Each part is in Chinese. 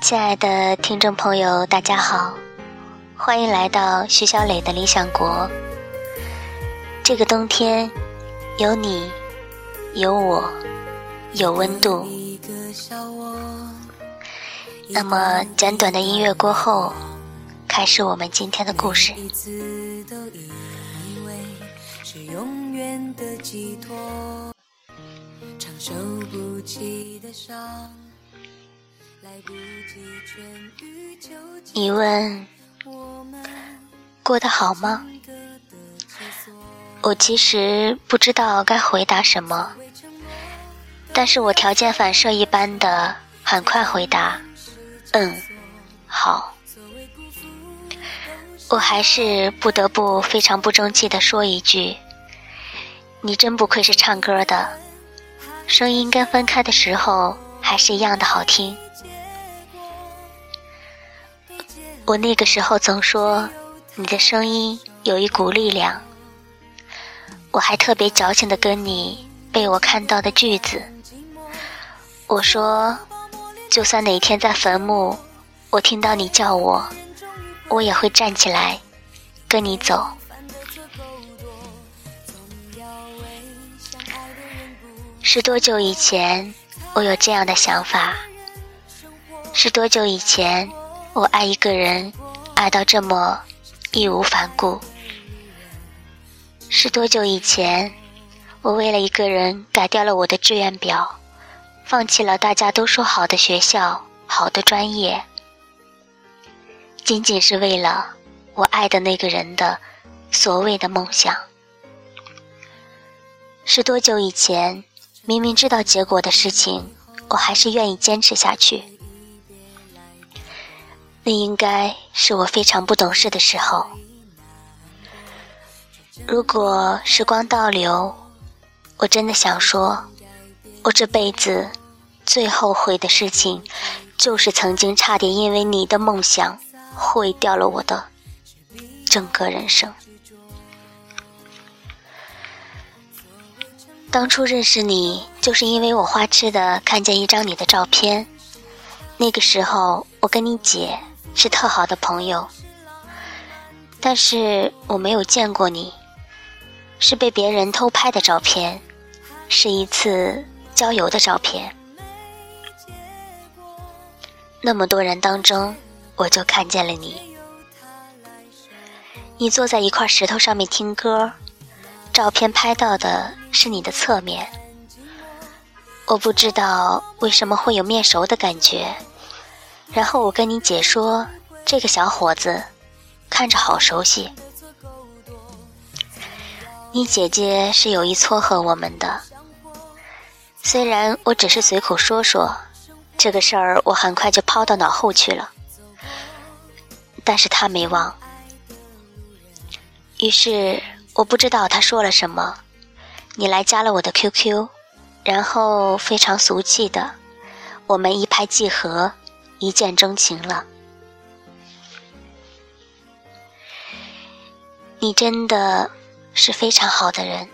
亲爱的听众朋友，大家好，欢迎来到徐小磊的理想国。这个冬天，有你，有我，有温度。那么简短的音乐过后，开始我们今天的故事。承受不起的伤你问过得好吗？我其实不知道该回答什么，但是我条件反射一般的很快回答：“嗯，好。”我还是不得不非常不争气的说一句：“你真不愧是唱歌的，声音跟分开的时候还是一样的好听。”我那个时候总说，你的声音有一股力量。我还特别矫情的跟你背我看到的句子。我说，就算哪天在坟墓，我听到你叫我，我也会站起来，跟你走。是多久以前，我有这样的想法？是多久以前？我爱一个人，爱到这么义无反顾。是多久以前，我为了一个人改掉了我的志愿表，放弃了大家都说好的学校、好的专业，仅仅是为了我爱的那个人的所谓的梦想。是多久以前，明明知道结果的事情，我还是愿意坚持下去。那应该是我非常不懂事的时候。如果时光倒流，我真的想说，我这辈子最后悔的事情，就是曾经差点因为你的梦想毁掉了我的整个人生。当初认识你，就是因为我花痴的看见一张你的照片，那个时候我跟你姐。是特好的朋友，但是我没有见过你，是被别人偷拍的照片，是一次郊游的照片。那么多人当中，我就看见了你。你坐在一块石头上面听歌，照片拍到的是你的侧面。我不知道为什么会有面熟的感觉。然后我跟你姐说，这个小伙子看着好熟悉。你姐姐是有意撮合我们的，虽然我只是随口说说，这个事儿我很快就抛到脑后去了，但是她没忘。于是我不知道她说了什么，你来加了我的 QQ，然后非常俗气的，我们一拍即合。一见钟情了，你真的是非常好的人。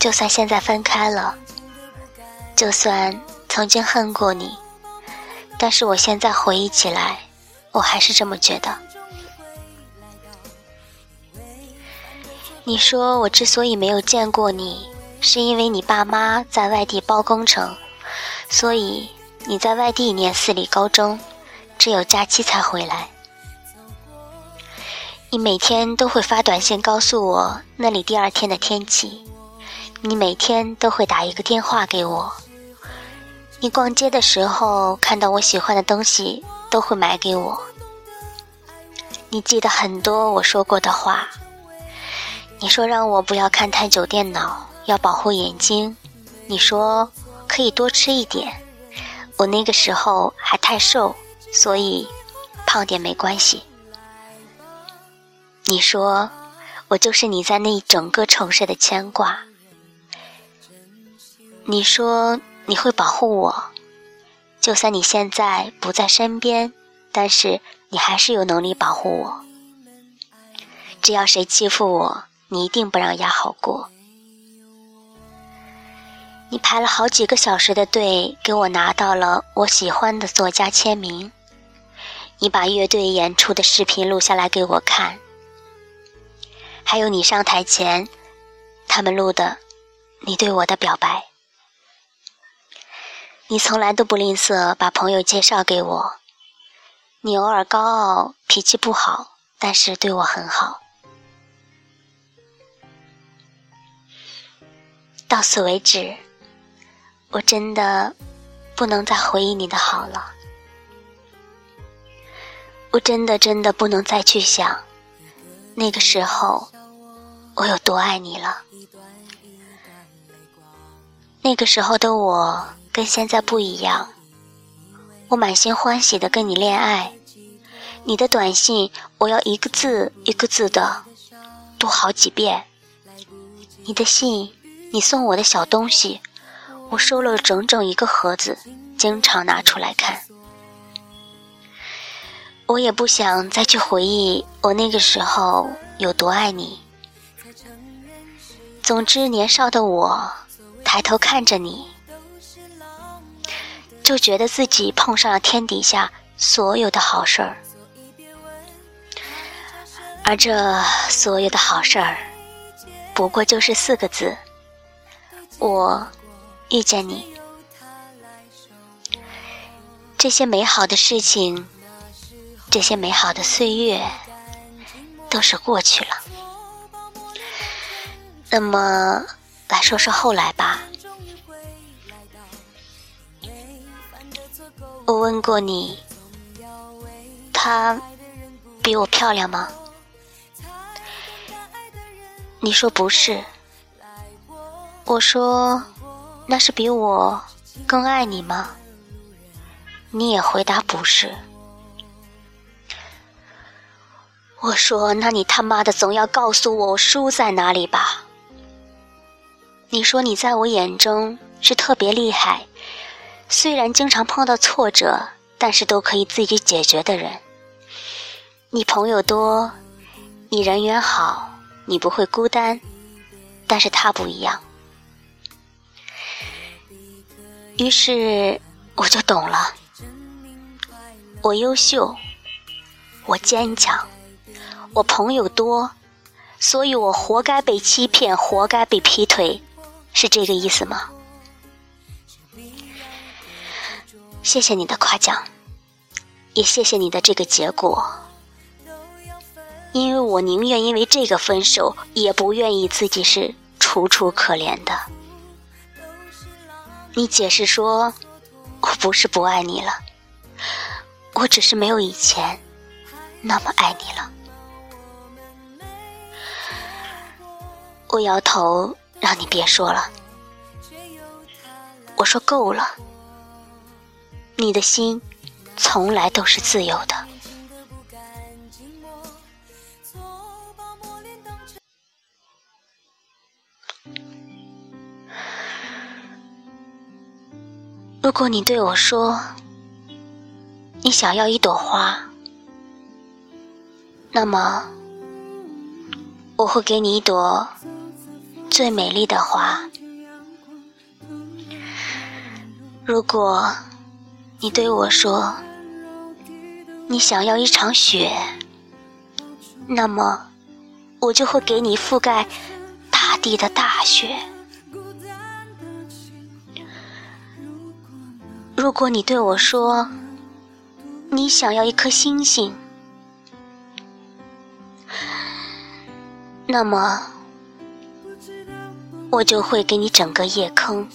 就算现在分开了，就算曾经恨过你，但是我现在回忆起来，我还是这么觉得。你说我之所以没有见过你，是因为你爸妈在外地包工程，所以。你在外地念私立高中，只有假期才回来。你每天都会发短信告诉我那里第二天的天气，你每天都会打一个电话给我。你逛街的时候看到我喜欢的东西都会买给我。你记得很多我说过的话。你说让我不要看太久电脑，要保护眼睛。你说可以多吃一点。我那个时候还太瘦，所以胖点没关系。你说我就是你在那一整个城市的牵挂。你说你会保护我，就算你现在不在身边，但是你还是有能力保护我。只要谁欺负我，你一定不让丫好过。你排了好几个小时的队，给我拿到了我喜欢的作家签名。你把乐队演出的视频录下来给我看，还有你上台前，他们录的你对我的表白。你从来都不吝啬把朋友介绍给我。你偶尔高傲，脾气不好，但是对我很好。到此为止，我真的不能再回忆你的好了。我真的真的不能再去想，那个时候我有多爱你了。那个时候的我跟现在不一样，我满心欢喜的跟你恋爱，你的短信我要一个字一个字的读好几遍，你的信，你送我的小东西，我收了整整一个盒子，经常拿出来看。我也不想再去回忆我那个时候有多爱你。总之，年少的我抬头看着你，就觉得自己碰上了天底下所有的好事儿，而这所有的好事儿，不过就是四个字：我遇见你。这些美好的事情。这些美好的岁月都是过去了，那么来说说后来吧。我问过你，她比我漂亮吗？你说不是。我说，那是比我更爱你吗？你也回答不是。我说：“那你他妈的总要告诉我输在哪里吧？”你说你在我眼中是特别厉害，虽然经常碰到挫折，但是都可以自己解决的人。你朋友多，你人缘好，你不会孤单，但是他不一样。于是我就懂了，我优秀，我坚强。我朋友多，所以我活该被欺骗，活该被劈腿，是这个意思吗？谢谢你的夸奖，也谢谢你的这个结果，因为我宁愿因为这个分手，也不愿意自己是楚楚可怜的。你解释说，我不是不爱你了，我只是没有以前那么爱你了。我摇头，让你别说了。我说够了。你的心从来都是自由的。如果你对我说，你想要一朵花，那么我会给你一朵。最美丽的花。如果你对我说，你想要一场雪，那么我就会给你覆盖大地的大雪。如果你对我说，你想要一颗星星，那么。我就会给你整个夜空。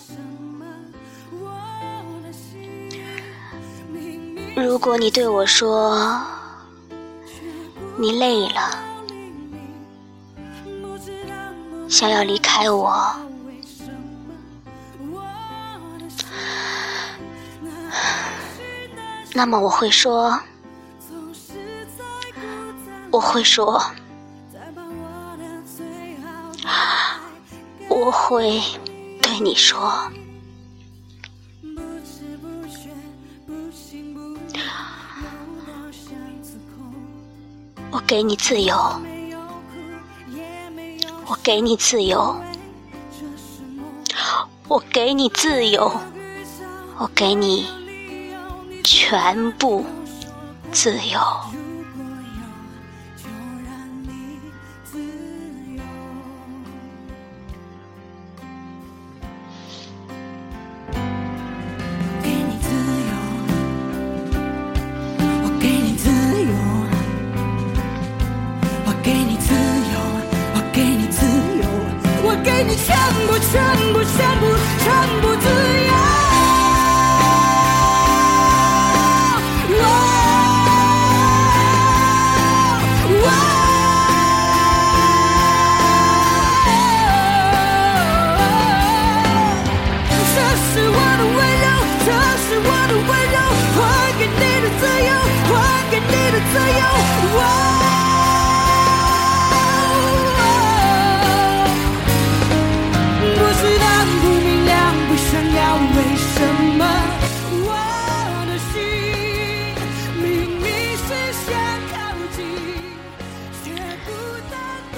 如果你对我说你累了，想要离开我，那么我会说，我会说。我会对你说，我给你自由，我给你自由，我给你自由，我给你全部自由。给你全部，全部，全部，全部自由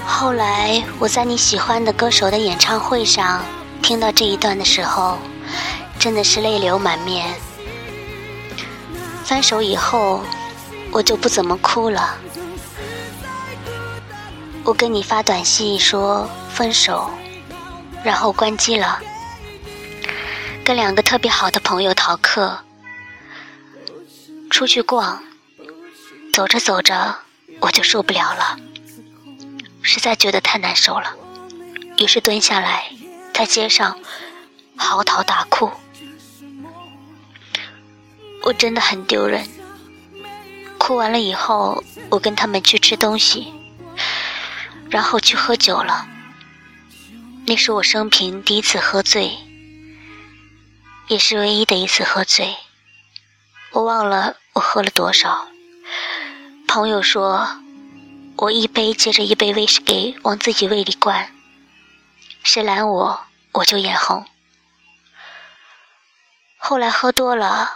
后来我在你喜欢的歌手的演唱会上听到这一段的时候，真的是泪流满面。分手以后，我就不怎么哭了。我跟你发短信说分手，然后关机了。跟两个特别好的朋友逃课，出去逛，走着走着我就受不了了。实在觉得太难受了，于是蹲下来，在街上嚎啕大哭。我真的很丢人。哭完了以后，我跟他们去吃东西，然后去喝酒了。那是我生平第一次喝醉，也是唯一的一次喝醉。我忘了我喝了多少。朋友说。我一杯接着一杯威士忌往自己胃里灌，谁拦我我就眼红。后来喝多了，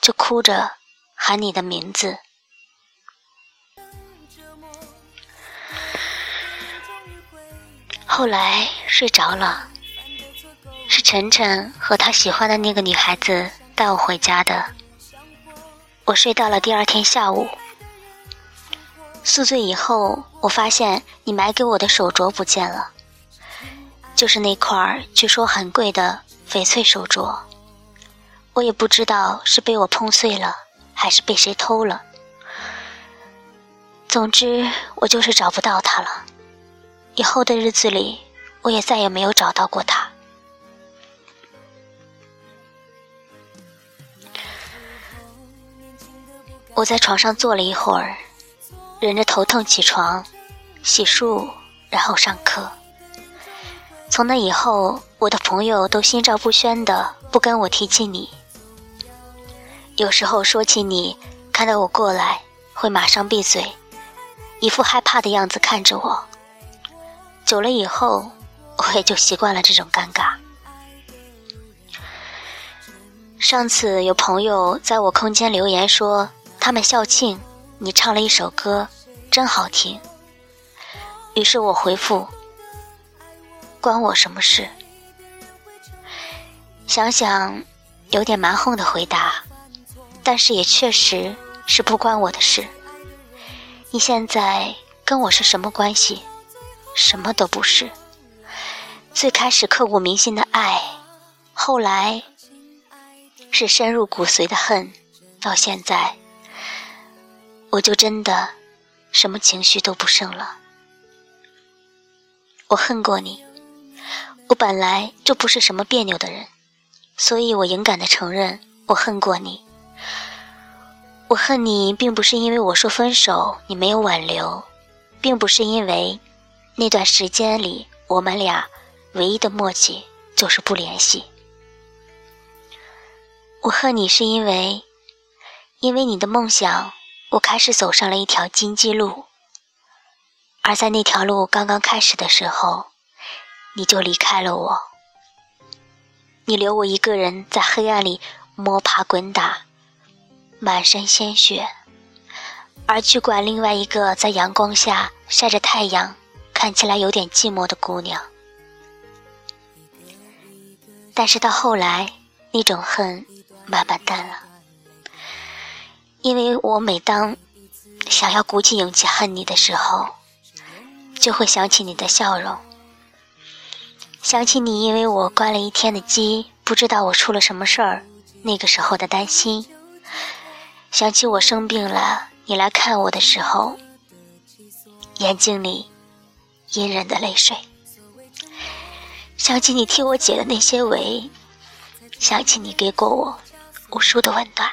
就哭着喊你的名字。后来睡着了，是晨晨和他喜欢的那个女孩子带我回家的。我睡到了第二天下午。宿醉以后，我发现你买给我的手镯不见了，就是那块据说很贵的翡翠手镯。我也不知道是被我碰碎了，还是被谁偷了。总之，我就是找不到它了。以后的日子里，我也再也没有找到过他。我在床上坐了一会儿。忍着头痛起床，洗漱，然后上课。从那以后，我的朋友都心照不宣的不跟我提起你。有时候说起你，看到我过来，会马上闭嘴，一副害怕的样子看着我。久了以后，我也就习惯了这种尴尬。上次有朋友在我空间留言说，他们校庆。你唱了一首歌，真好听。于是我回复：“关我什么事？”想想，有点蛮横的回答，但是也确实是不关我的事。你现在跟我是什么关系？什么都不是。最开始刻骨铭心的爱，后来是深入骨髓的恨，到现在。我就真的什么情绪都不剩了。我恨过你，我本来就不是什么别扭的人，所以我勇敢的承认我恨过你。我恨你，并不是因为我说分手你没有挽留，并不是因为那段时间里我们俩唯一的默契就是不联系。我恨你是因为，因为你的梦想。我开始走上了一条荆棘路，而在那条路刚刚开始的时候，你就离开了我。你留我一个人在黑暗里摸爬滚打，满身鲜血，而去管另外一个在阳光下晒着太阳、看起来有点寂寞的姑娘。但是到后来，那种恨慢慢淡了，因为我每当想要鼓起勇气恨你的时候，就会想起你的笑容，想起你因为我关了一天的机，不知道我出了什么事儿，那个时候的担心，想起我生病了，你来看我的时候，眼睛里隐忍的泪水。想起你替我解的那些围，想起你给过我无数的温暖。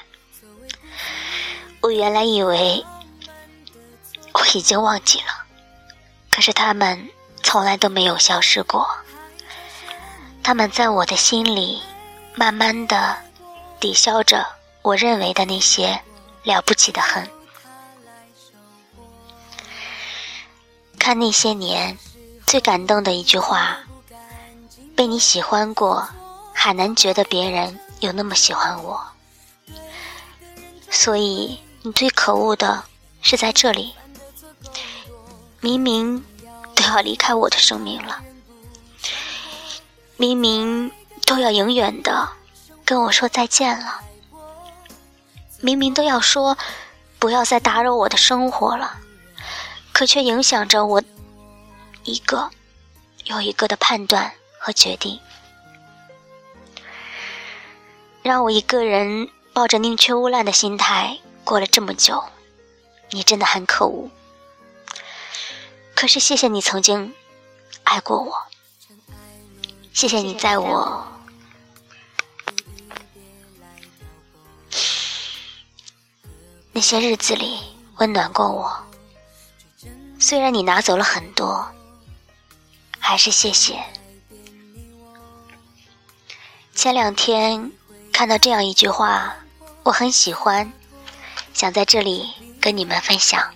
我原来以为我已经忘记了，可是他们从来都没有消失过。他们在我的心里，慢慢的抵消着我认为的那些了不起的恨。看那些年，最感动的一句话。被你喜欢过，还能觉得别人有那么喜欢我，所以你最可恶的是在这里，明明都要离开我的生命了，明明都要永远的跟我说再见了，明明都要说不要再打扰我的生活了，可却影响着我一个又一个的判断。和决定，让我一个人抱着宁缺毋滥的心态过了这么久，你真的很可恶。可是谢谢你曾经爱过我，谢谢你在我那些日子里温暖过我。虽然你拿走了很多，还是谢谢。前两天看到这样一句话，我很喜欢，想在这里跟你们分享。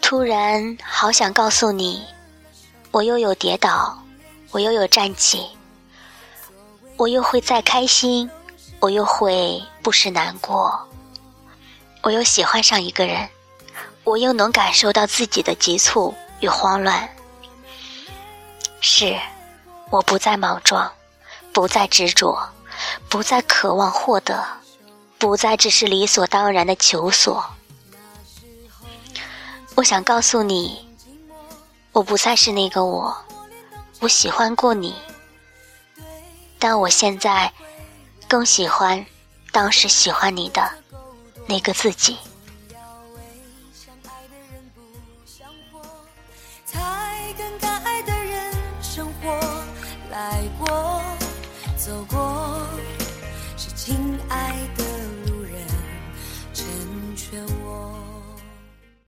突然好想告诉你，我又有跌倒，我又有站起，我又会再开心，我又会不时难过，我又喜欢上一个人，我又能感受到自己的急促与慌乱。是，我不再莽撞，不再执着，不再渴望获得，不再只是理所当然的求索。我想告诉你，我不再是那个我，我喜欢过你，但我现在更喜欢当时喜欢你的那个自己。才跟该爱的人生活来过，走过。